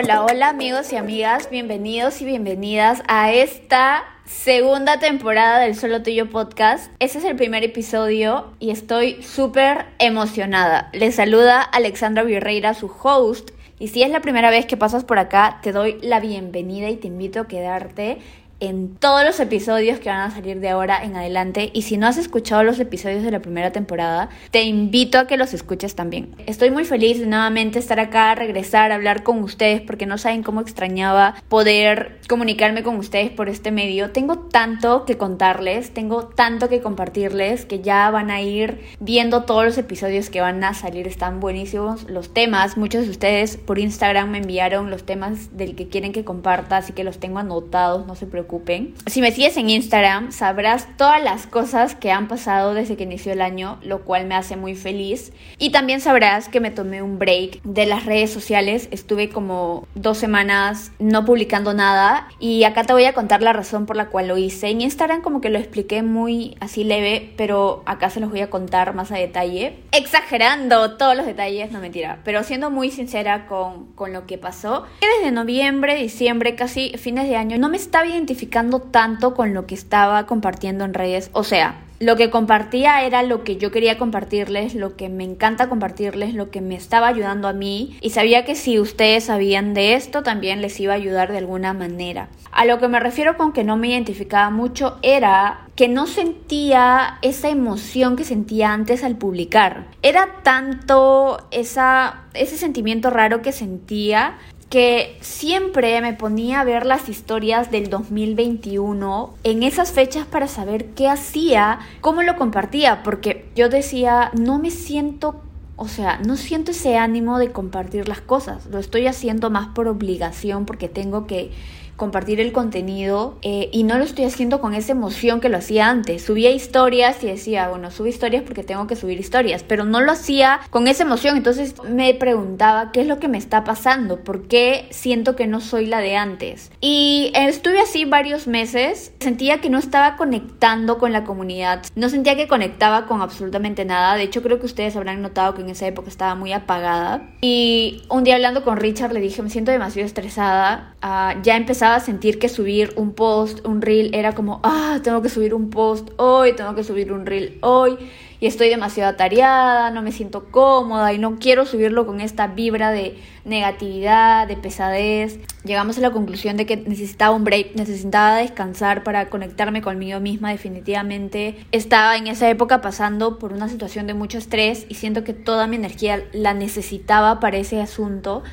Hola, hola amigos y amigas, bienvenidos y bienvenidas a esta segunda temporada del Solo Tuyo Podcast. Este es el primer episodio y estoy súper emocionada. Les saluda Alexandra Virreira, su host. Y si es la primera vez que pasas por acá, te doy la bienvenida y te invito a quedarte en todos los episodios que van a salir de ahora en adelante. Y si no has escuchado los episodios de la primera temporada, te invito a que los escuches también. Estoy muy feliz de nuevamente estar acá, regresar, hablar con ustedes, porque no saben cómo extrañaba poder comunicarme con ustedes por este medio. Tengo tanto que contarles, tengo tanto que compartirles, que ya van a ir viendo todos los episodios que van a salir. Están buenísimos los temas. Muchos de ustedes por Instagram me enviaron los temas del que quieren que comparta, así que los tengo anotados, no se preocupen si me sigues en Instagram, sabrás todas las cosas que han pasado desde que inició el año, lo cual me hace muy feliz. Y también sabrás que me tomé un break de las redes sociales. Estuve como dos semanas no publicando nada. Y acá te voy a contar la razón por la cual lo hice. En Instagram como que lo expliqué muy así leve, pero acá se los voy a contar más a detalle. Exagerando todos los detalles, no mentira, pero siendo muy sincera con, con lo que pasó. Desde noviembre, diciembre, casi fines de año, no me estaba identificando tanto con lo que estaba compartiendo en redes. O sea, lo que compartía era lo que yo quería compartirles, lo que me encanta compartirles, lo que me estaba ayudando a mí y sabía que si ustedes sabían de esto también les iba a ayudar de alguna manera. A lo que me refiero con que no me identificaba mucho era que no sentía esa emoción que sentía antes al publicar. Era tanto esa, ese sentimiento raro que sentía que siempre me ponía a ver las historias del 2021 en esas fechas para saber qué hacía, cómo lo compartía, porque yo decía, no me siento, o sea, no siento ese ánimo de compartir las cosas, lo estoy haciendo más por obligación porque tengo que compartir el contenido eh, y no lo estoy haciendo con esa emoción que lo hacía antes. Subía historias y decía, bueno, subo historias porque tengo que subir historias, pero no lo hacía con esa emoción. Entonces me preguntaba qué es lo que me está pasando, por qué siento que no soy la de antes. Y estuve así varios meses, sentía que no estaba conectando con la comunidad, no sentía que conectaba con absolutamente nada. De hecho, creo que ustedes habrán notado que en esa época estaba muy apagada. Y un día hablando con Richard le dije, me siento demasiado estresada, uh, ya empezaba a sentir que subir un post, un reel, era como, ah, tengo que subir un post hoy, tengo que subir un reel hoy, y estoy demasiado atareada, no me siento cómoda y no quiero subirlo con esta vibra de negatividad, de pesadez. Llegamos a la conclusión de que necesitaba un break, necesitaba descansar para conectarme conmigo misma definitivamente. Estaba en esa época pasando por una situación de mucho estrés y siento que toda mi energía la necesitaba para ese asunto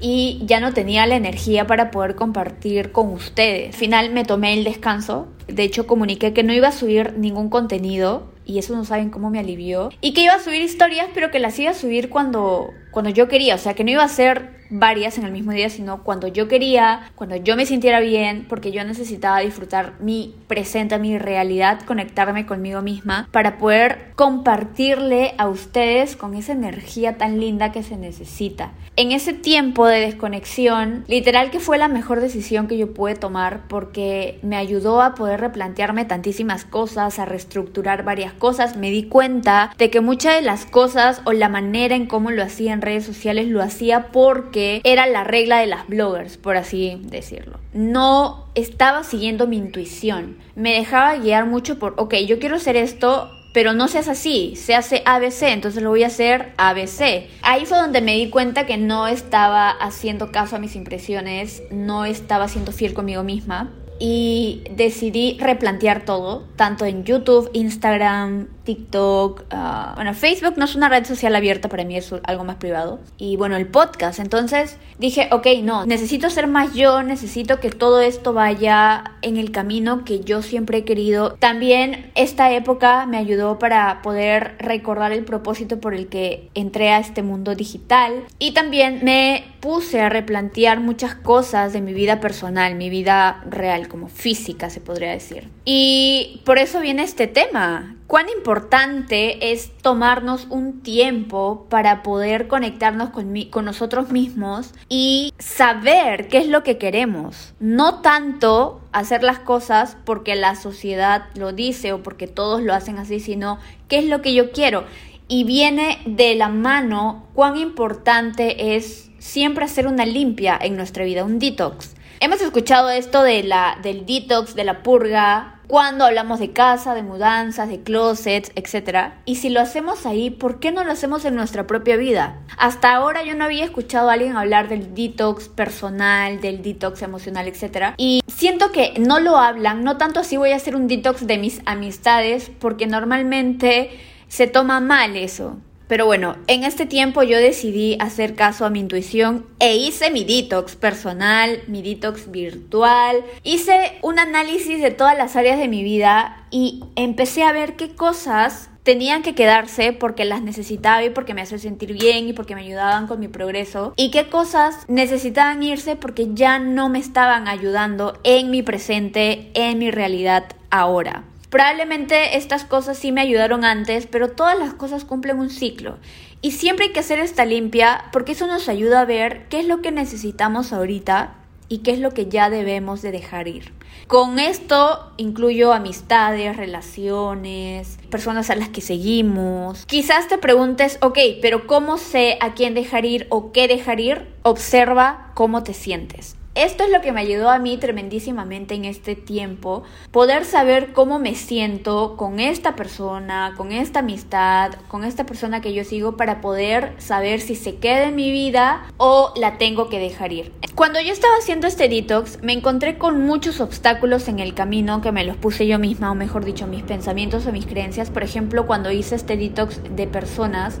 y ya no tenía la energía para poder compartir con ustedes. Al final me tomé el descanso, de hecho comuniqué que no iba a subir ningún contenido y eso no saben cómo me alivió y que iba a subir historias pero que las iba a subir cuando cuando yo quería, o sea, que no iba a ser varias en el mismo día, sino cuando yo quería, cuando yo me sintiera bien, porque yo necesitaba disfrutar mi presente, mi realidad, conectarme conmigo misma para poder compartirle a ustedes con esa energía tan linda que se necesita. En ese tiempo de desconexión, literal que fue la mejor decisión que yo pude tomar porque me ayudó a poder replantearme tantísimas cosas, a reestructurar varias cosas. Me di cuenta de que muchas de las cosas o la manera en cómo lo hacía en redes sociales lo hacía porque era la regla de las bloggers, por así decirlo. No estaba siguiendo mi intuición. Me dejaba guiar mucho por, ok, yo quiero hacer esto, pero no se hace así, se hace ABC, entonces lo voy a hacer ABC. Ahí fue donde me di cuenta que no estaba haciendo caso a mis impresiones, no estaba siendo fiel conmigo misma y decidí replantear todo, tanto en YouTube, Instagram, TikTok, ah, bueno, Facebook no es una red social abierta para mí, es algo más privado. Y bueno, el podcast. Entonces dije, ok, no, necesito ser más yo, necesito que todo esto vaya en el camino que yo siempre he querido. También esta época me ayudó para poder recordar el propósito por el que entré a este mundo digital. Y también me puse a replantear muchas cosas de mi vida personal, mi vida real, como física se podría decir. Y por eso viene este tema, cuán importante es tomarnos un tiempo para poder conectarnos con, con, nosotros mismos y saber qué es lo que queremos. No tanto hacer las cosas porque la sociedad lo dice o porque todos lo hacen así, sino qué es lo que yo quiero. y viene de la mano cuán importante es siempre hacer una limpia en nuestra vida, un detox. Hemos escuchado esto de la, del detox, de la purga, cuando hablamos de casa, de mudanzas, de closets, etc. Y si lo hacemos ahí, ¿por qué no lo hacemos en nuestra propia vida? Hasta ahora yo no había escuchado a alguien hablar del detox personal, del detox emocional, etc. Y siento que no lo hablan, no tanto así voy a hacer un detox de mis amistades, porque normalmente se toma mal eso. Pero bueno, en este tiempo yo decidí hacer caso a mi intuición e hice mi detox personal, mi detox virtual. Hice un análisis de todas las áreas de mi vida y empecé a ver qué cosas tenían que quedarse porque las necesitaba y porque me hacían sentir bien y porque me ayudaban con mi progreso y qué cosas necesitaban irse porque ya no me estaban ayudando en mi presente, en mi realidad ahora. Probablemente estas cosas sí me ayudaron antes, pero todas las cosas cumplen un ciclo. Y siempre hay que hacer esta limpia porque eso nos ayuda a ver qué es lo que necesitamos ahorita y qué es lo que ya debemos de dejar ir. Con esto incluyo amistades, relaciones, personas a las que seguimos. Quizás te preguntes, ok, pero ¿cómo sé a quién dejar ir o qué dejar ir? Observa cómo te sientes. Esto es lo que me ayudó a mí tremendísimamente en este tiempo, poder saber cómo me siento con esta persona, con esta amistad, con esta persona que yo sigo para poder saber si se queda en mi vida o la tengo que dejar ir. Cuando yo estaba haciendo este detox, me encontré con muchos obstáculos en el camino que me los puse yo misma, o mejor dicho, mis pensamientos o mis creencias. Por ejemplo, cuando hice este detox de personas,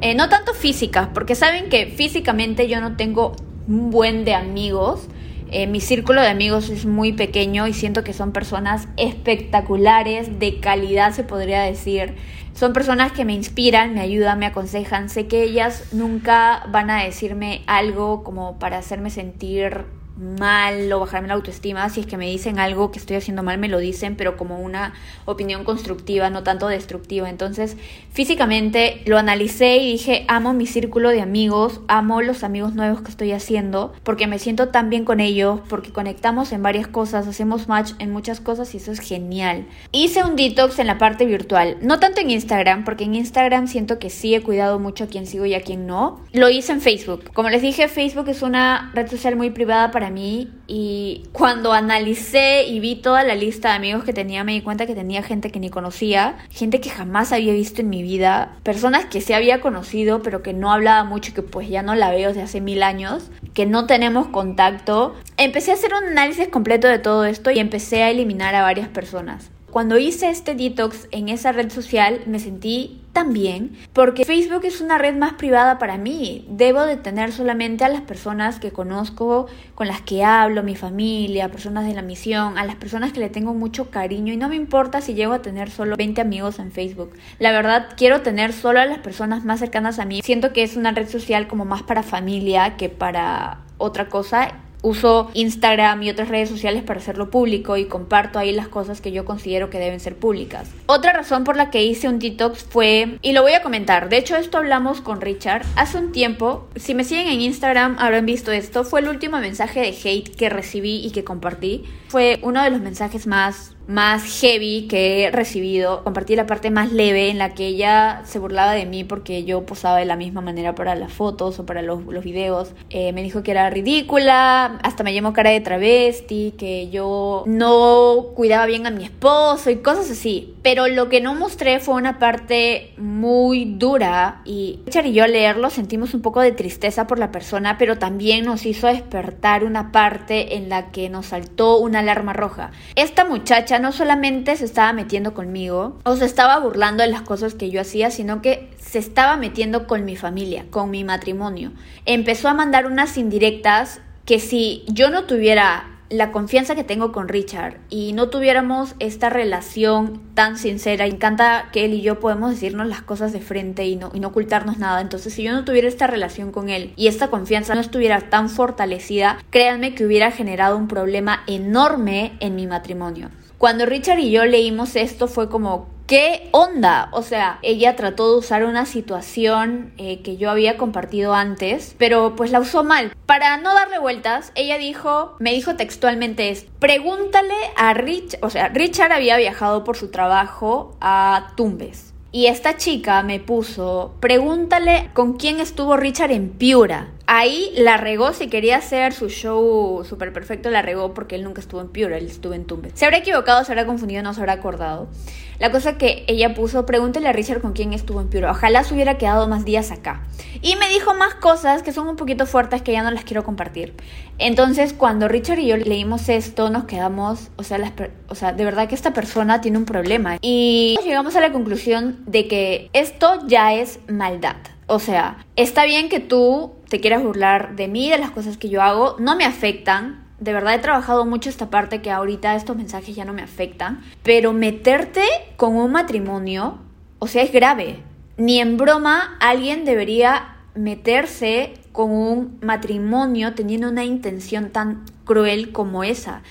eh, no tanto físicas, porque saben que físicamente yo no tengo un buen de amigos. Eh, mi círculo de amigos es muy pequeño y siento que son personas espectaculares, de calidad se podría decir. Son personas que me inspiran, me ayudan, me aconsejan. Sé que ellas nunca van a decirme algo como para hacerme sentir mal o bajarme la autoestima. Si es que me dicen algo que estoy haciendo mal, me lo dicen, pero como una opinión constructiva, no tanto destructiva. Entonces, físicamente lo analicé y dije, amo mi círculo de amigos, amo los amigos nuevos que estoy haciendo, porque me siento tan bien con ellos, porque conectamos en varias cosas, hacemos match en muchas cosas y eso es genial. Hice un detox en la parte virtual, no tanto en Instagram, porque en Instagram siento que sí he cuidado mucho a quien sigo y a quien no. Lo hice en Facebook. Como les dije, Facebook es una red social muy privada para mí y cuando analicé y vi toda la lista de amigos que tenía me di cuenta que tenía gente que ni conocía, gente que jamás había visto en mi vida, personas que sí había conocido pero que no hablaba mucho y que pues ya no la veo desde hace mil años, que no tenemos contacto. Empecé a hacer un análisis completo de todo esto y empecé a eliminar a varias personas. Cuando hice este detox en esa red social me sentí tan bien porque Facebook es una red más privada para mí. Debo de tener solamente a las personas que conozco, con las que hablo, mi familia, personas de la misión, a las personas que le tengo mucho cariño y no me importa si llego a tener solo 20 amigos en Facebook. La verdad quiero tener solo a las personas más cercanas a mí. Siento que es una red social como más para familia que para otra cosa uso Instagram y otras redes sociales para hacerlo público y comparto ahí las cosas que yo considero que deben ser públicas. Otra razón por la que hice un detox fue, y lo voy a comentar, de hecho esto hablamos con Richard hace un tiempo, si me siguen en Instagram habrán visto esto, fue el último mensaje de hate que recibí y que compartí. Fue uno de los mensajes más más heavy que he recibido. Compartí la parte más leve en la que ella se burlaba de mí porque yo posaba de la misma manera para las fotos o para los, los videos. Eh, me dijo que era ridícula, hasta me llamó cara de travesti, que yo no cuidaba bien a mi esposo y cosas así. Pero lo que no mostré fue una parte muy dura y Richard y yo al leerlo sentimos un poco de tristeza por la persona, pero también nos hizo despertar una parte en la que nos saltó una alarma roja. Esta muchacha no solamente se estaba metiendo conmigo o se estaba burlando de las cosas que yo hacía, sino que se estaba metiendo con mi familia, con mi matrimonio. Empezó a mandar unas indirectas que si yo no tuviera la confianza que tengo con Richard y no tuviéramos esta relación tan sincera, encanta que él y yo podemos decirnos las cosas de frente y no, y no ocultarnos nada. Entonces, si yo no tuviera esta relación con él y esta confianza no estuviera tan fortalecida, créanme que hubiera generado un problema enorme en mi matrimonio. Cuando Richard y yo leímos esto fue como, ¿qué onda? O sea, ella trató de usar una situación eh, que yo había compartido antes, pero pues la usó mal. Para no darle vueltas, ella dijo, me dijo textualmente es, pregúntale a Rich, o sea, Richard había viajado por su trabajo a Tumbes Y esta chica me puso, pregúntale con quién estuvo Richard en Piura. Ahí la regó, si quería hacer su show súper perfecto, la regó porque él nunca estuvo en Piura, él estuvo en Tumbe. Se habrá equivocado, se habrá confundido, no se habrá acordado. La cosa que ella puso, pregúntale a Richard con quién estuvo en Piura. Ojalá se hubiera quedado más días acá. Y me dijo más cosas que son un poquito fuertes que ya no las quiero compartir. Entonces, cuando Richard y yo leímos esto, nos quedamos, o sea, las, o sea, de verdad que esta persona tiene un problema. Y llegamos a la conclusión de que esto ya es maldad. O sea, está bien que tú te quieras burlar de mí, de las cosas que yo hago, no me afectan. De verdad he trabajado mucho esta parte que ahorita estos mensajes ya no me afectan. Pero meterte con un matrimonio, o sea, es grave. Ni en broma alguien debería meterse con un matrimonio teniendo una intención tan cruel como esa.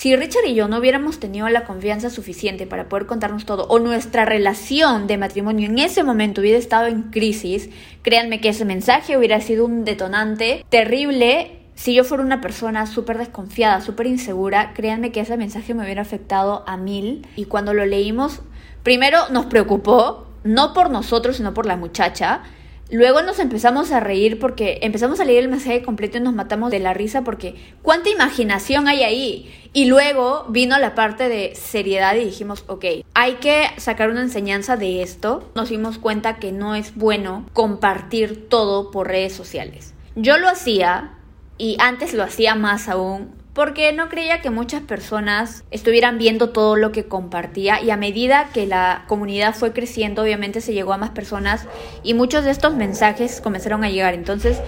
Si Richard y yo no hubiéramos tenido la confianza suficiente para poder contarnos todo, o nuestra relación de matrimonio en ese momento hubiera estado en crisis, créanme que ese mensaje hubiera sido un detonante terrible. Si yo fuera una persona súper desconfiada, súper insegura, créanme que ese mensaje me hubiera afectado a mil. Y cuando lo leímos, primero nos preocupó, no por nosotros, sino por la muchacha. Luego nos empezamos a reír porque empezamos a leer el mensaje completo y nos matamos de la risa porque cuánta imaginación hay ahí. Y luego vino la parte de seriedad y dijimos, ok, hay que sacar una enseñanza de esto. Nos dimos cuenta que no es bueno compartir todo por redes sociales. Yo lo hacía y antes lo hacía más aún porque no creía que muchas personas estuvieran viendo todo lo que compartía y a medida que la comunidad fue creciendo obviamente se llegó a más personas y muchos de estos mensajes comenzaron a llegar. Entonces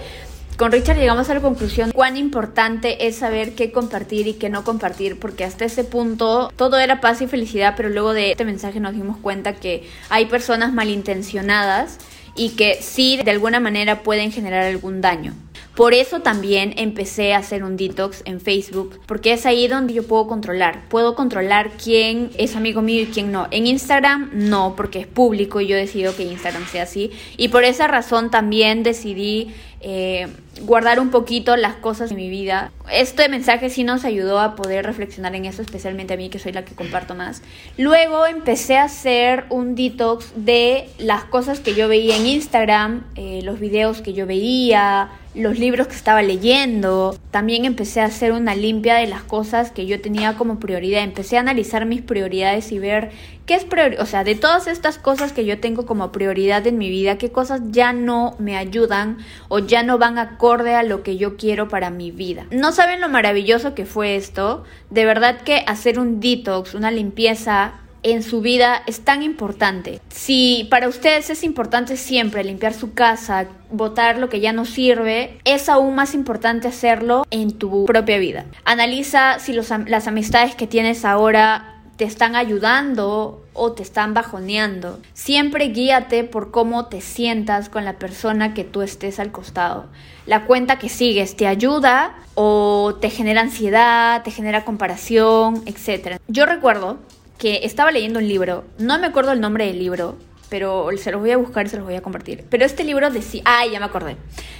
con Richard llegamos a la conclusión cuán importante es saber qué compartir y qué no compartir, porque hasta ese punto todo era paz y felicidad, pero luego de este mensaje nos dimos cuenta que hay personas malintencionadas y que sí de alguna manera pueden generar algún daño. Por eso también empecé a hacer un detox en Facebook, porque es ahí donde yo puedo controlar. Puedo controlar quién es amigo mío y quién no. En Instagram no, porque es público y yo decido que Instagram sea así. Y por esa razón también decidí eh, guardar un poquito las cosas de mi vida. Este mensaje sí nos ayudó a poder reflexionar en eso, especialmente a mí que soy la que comparto más. Luego empecé a hacer un detox de las cosas que yo veía en Instagram, eh, los videos que yo veía, los libros que estaba leyendo. También empecé a hacer una limpia de las cosas que yo tenía como prioridad. Empecé a analizar mis prioridades y ver qué es prioridad. O sea, de todas estas cosas que yo tengo como prioridad en mi vida, qué cosas ya no me ayudan o ya no van acorde a lo que yo quiero para mi vida. No saben lo maravilloso que fue esto. De verdad que hacer un detox, una limpieza en su vida es tan importante. Si para ustedes es importante siempre limpiar su casa, botar lo que ya no sirve, es aún más importante hacerlo en tu propia vida. Analiza si las amistades que tienes ahora te están ayudando o te están bajoneando. Siempre guíate por cómo te sientas con la persona que tú estés al costado. La cuenta que sigues te ayuda o te genera ansiedad, te genera comparación, etc. Yo recuerdo que estaba leyendo un libro, no me acuerdo el nombre del libro, pero se los voy a buscar y se los voy a compartir. Pero este libro decía, ay, ya me acordé.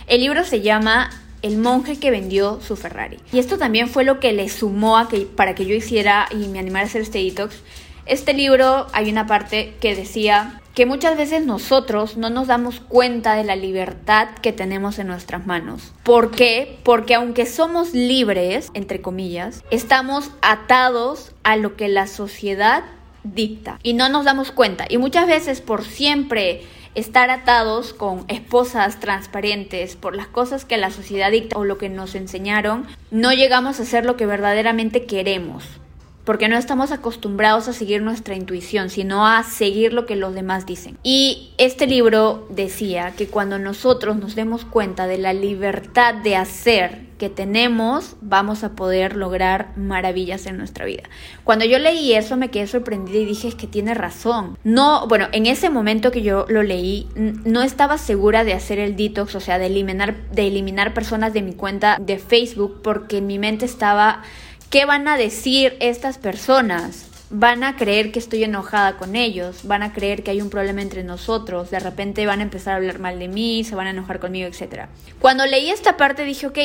El libro se llama El monje que vendió su Ferrari. Y esto también fue lo que le sumó a que para que yo hiciera y me animara a hacer este detox. Este libro hay una parte que decía que muchas veces nosotros no nos damos cuenta de la libertad que tenemos en nuestras manos. ¿Por qué? Porque aunque somos libres, entre comillas, estamos atados a lo que la sociedad dicta y no nos damos cuenta. Y muchas veces por siempre estar atados con esposas transparentes por las cosas que la sociedad dicta o lo que nos enseñaron, no llegamos a hacer lo que verdaderamente queremos porque no estamos acostumbrados a seguir nuestra intuición, sino a seguir lo que los demás dicen. Y este libro decía que cuando nosotros nos demos cuenta de la libertad de hacer que tenemos, vamos a poder lograr maravillas en nuestra vida. Cuando yo leí eso me quedé sorprendida y dije es que tiene razón. No, bueno, en ese momento que yo lo leí no estaba segura de hacer el detox, o sea, de eliminar de eliminar personas de mi cuenta de Facebook porque en mi mente estaba ¿Qué van a decir estas personas? Van a creer que estoy enojada con ellos, van a creer que hay un problema entre nosotros, de repente van a empezar a hablar mal de mí, se van a enojar conmigo, etc. Cuando leí esta parte dije, ok,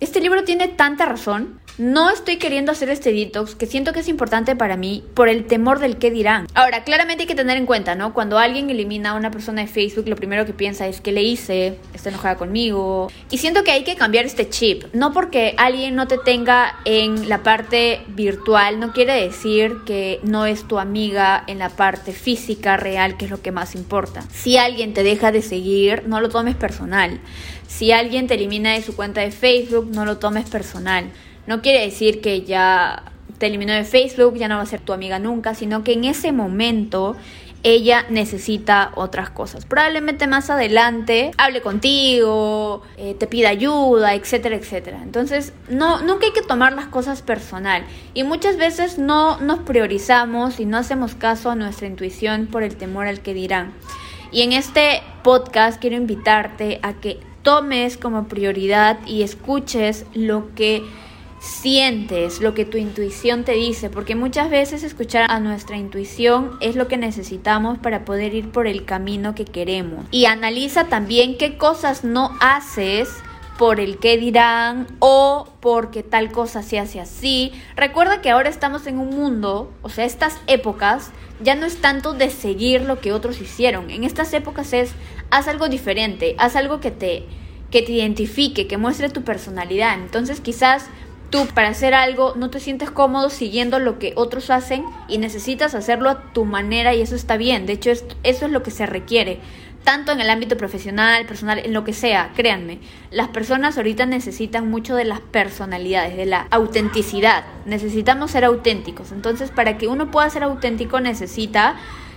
este libro tiene tanta razón, no estoy queriendo hacer este detox que siento que es importante para mí por el temor del qué dirán. Ahora, claramente hay que tener en cuenta, ¿no? Cuando alguien elimina a una persona de Facebook, lo primero que piensa es que le hice, está enojada conmigo. Y siento que hay que cambiar este chip. No porque alguien no te tenga en la parte virtual, no quiere decir que no es tu amiga en la parte física, real, que es lo que más importa. Si alguien te deja de seguir, no lo tomes personal. Si alguien te elimina de su cuenta de Facebook, no lo tomes personal. No quiere decir que ya te eliminó de Facebook, ya no va a ser tu amiga nunca, sino que en ese momento ella necesita otras cosas. Probablemente más adelante hable contigo, eh, te pida ayuda, etcétera, etcétera. Entonces, no, nunca hay que tomar las cosas personal. Y muchas veces no nos priorizamos y no hacemos caso a nuestra intuición por el temor al que dirán. Y en este podcast quiero invitarte a que tomes como prioridad y escuches lo que sientes, lo que tu intuición te dice, porque muchas veces escuchar a nuestra intuición es lo que necesitamos para poder ir por el camino que queremos. Y analiza también qué cosas no haces por el qué dirán o porque tal cosa se hace así. Recuerda que ahora estamos en un mundo, o sea, estas épocas ya no es tanto de seguir lo que otros hicieron. En estas épocas es haz algo diferente, haz algo que te que te identifique, que muestre tu personalidad. Entonces, quizás tú para hacer algo no te sientes cómodo siguiendo lo que otros hacen y necesitas hacerlo a tu manera y eso está bien. De hecho, eso es lo que se requiere. Tanto en el ámbito profesional, personal, en lo que sea, créanme, las personas ahorita necesitan mucho de las personalidades, de la autenticidad. Necesitamos ser auténticos. Entonces, para que uno pueda ser auténtico necesita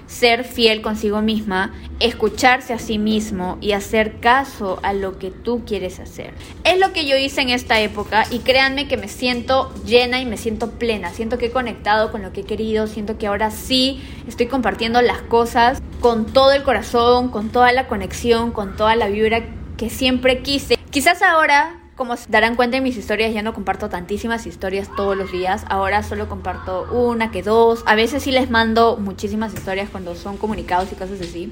ser fiel consigo misma, escucharse a sí mismo y hacer caso a lo que tú quieres hacer. Es lo que yo hice en esta época y créanme que me siento llena y me siento plena, siento que he conectado con lo que he querido, siento que ahora sí estoy compartiendo las cosas con todo el corazón, con toda la conexión, con toda la vibra que siempre quise. Quizás ahora como se darán cuenta en mis historias, ya no comparto tantísimas historias todos los días. Ahora solo comparto una que dos. A veces sí les mando muchísimas historias cuando son comunicados y cosas así.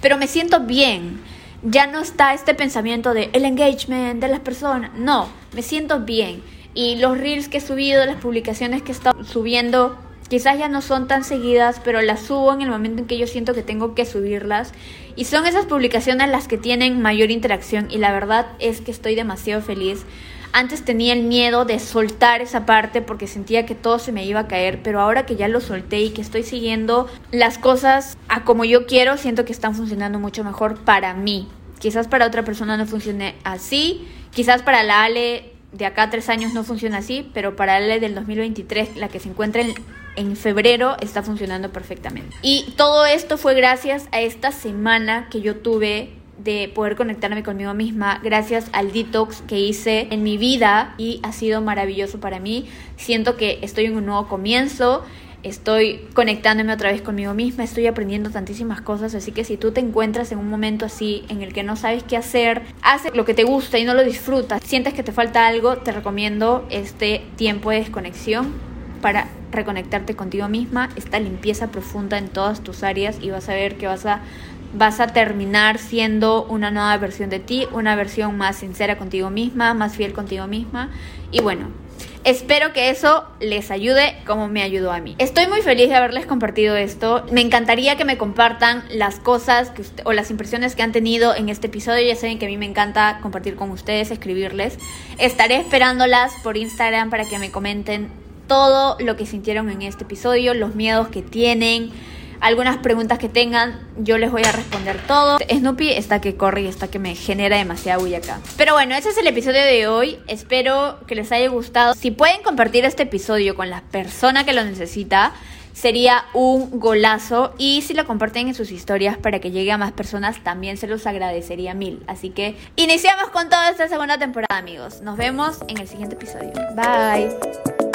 Pero me siento bien. Ya no está este pensamiento de el engagement de las personas. No, me siento bien. Y los reels que he subido, las publicaciones que he estado subiendo, Quizás ya no son tan seguidas, pero las subo en el momento en que yo siento que tengo que subirlas. Y son esas publicaciones las que tienen mayor interacción y la verdad es que estoy demasiado feliz. Antes tenía el miedo de soltar esa parte porque sentía que todo se me iba a caer, pero ahora que ya lo solté y que estoy siguiendo las cosas a como yo quiero, siento que están funcionando mucho mejor para mí. Quizás para otra persona no funcione así, quizás para la Ale de acá tres años no funciona así, pero para la Ale del 2023, la que se encuentra en en febrero está funcionando perfectamente. Y todo esto fue gracias a esta semana que yo tuve de poder conectarme conmigo misma gracias al detox que hice en mi vida y ha sido maravilloso para mí. Siento que estoy en un nuevo comienzo, estoy conectándome otra vez conmigo misma, estoy aprendiendo tantísimas cosas, así que si tú te encuentras en un momento así en el que no sabes qué hacer, haces lo que te gusta y no lo disfrutas, sientes que te falta algo, te recomiendo este tiempo de desconexión para reconectarte contigo misma, esta limpieza profunda en todas tus áreas y vas a ver que vas a vas a terminar siendo una nueva versión de ti, una versión más sincera contigo misma, más fiel contigo misma y bueno, Espero que eso les ayude como me ayudó a mí. Estoy muy feliz de haberles compartido esto. Me encantaría que me compartan las cosas que o las impresiones que han tenido en este episodio. Ya saben que a mí me encanta compartir con ustedes, escribirles. Estaré esperándolas por Instagram para que me comenten todo lo que sintieron en este episodio, los miedos que tienen, algunas preguntas que tengan, yo les voy a responder todo. Snoopy está que corre y está que me genera demasiada bulla acá. Pero bueno, ese es el episodio de hoy. Espero que les haya gustado. Si pueden compartir este episodio con la persona que lo necesita, sería un golazo. Y si lo comparten en sus historias para que llegue a más personas, también se los agradecería mil. Así que iniciamos con toda esta segunda temporada, amigos. Nos vemos en el siguiente episodio. Bye.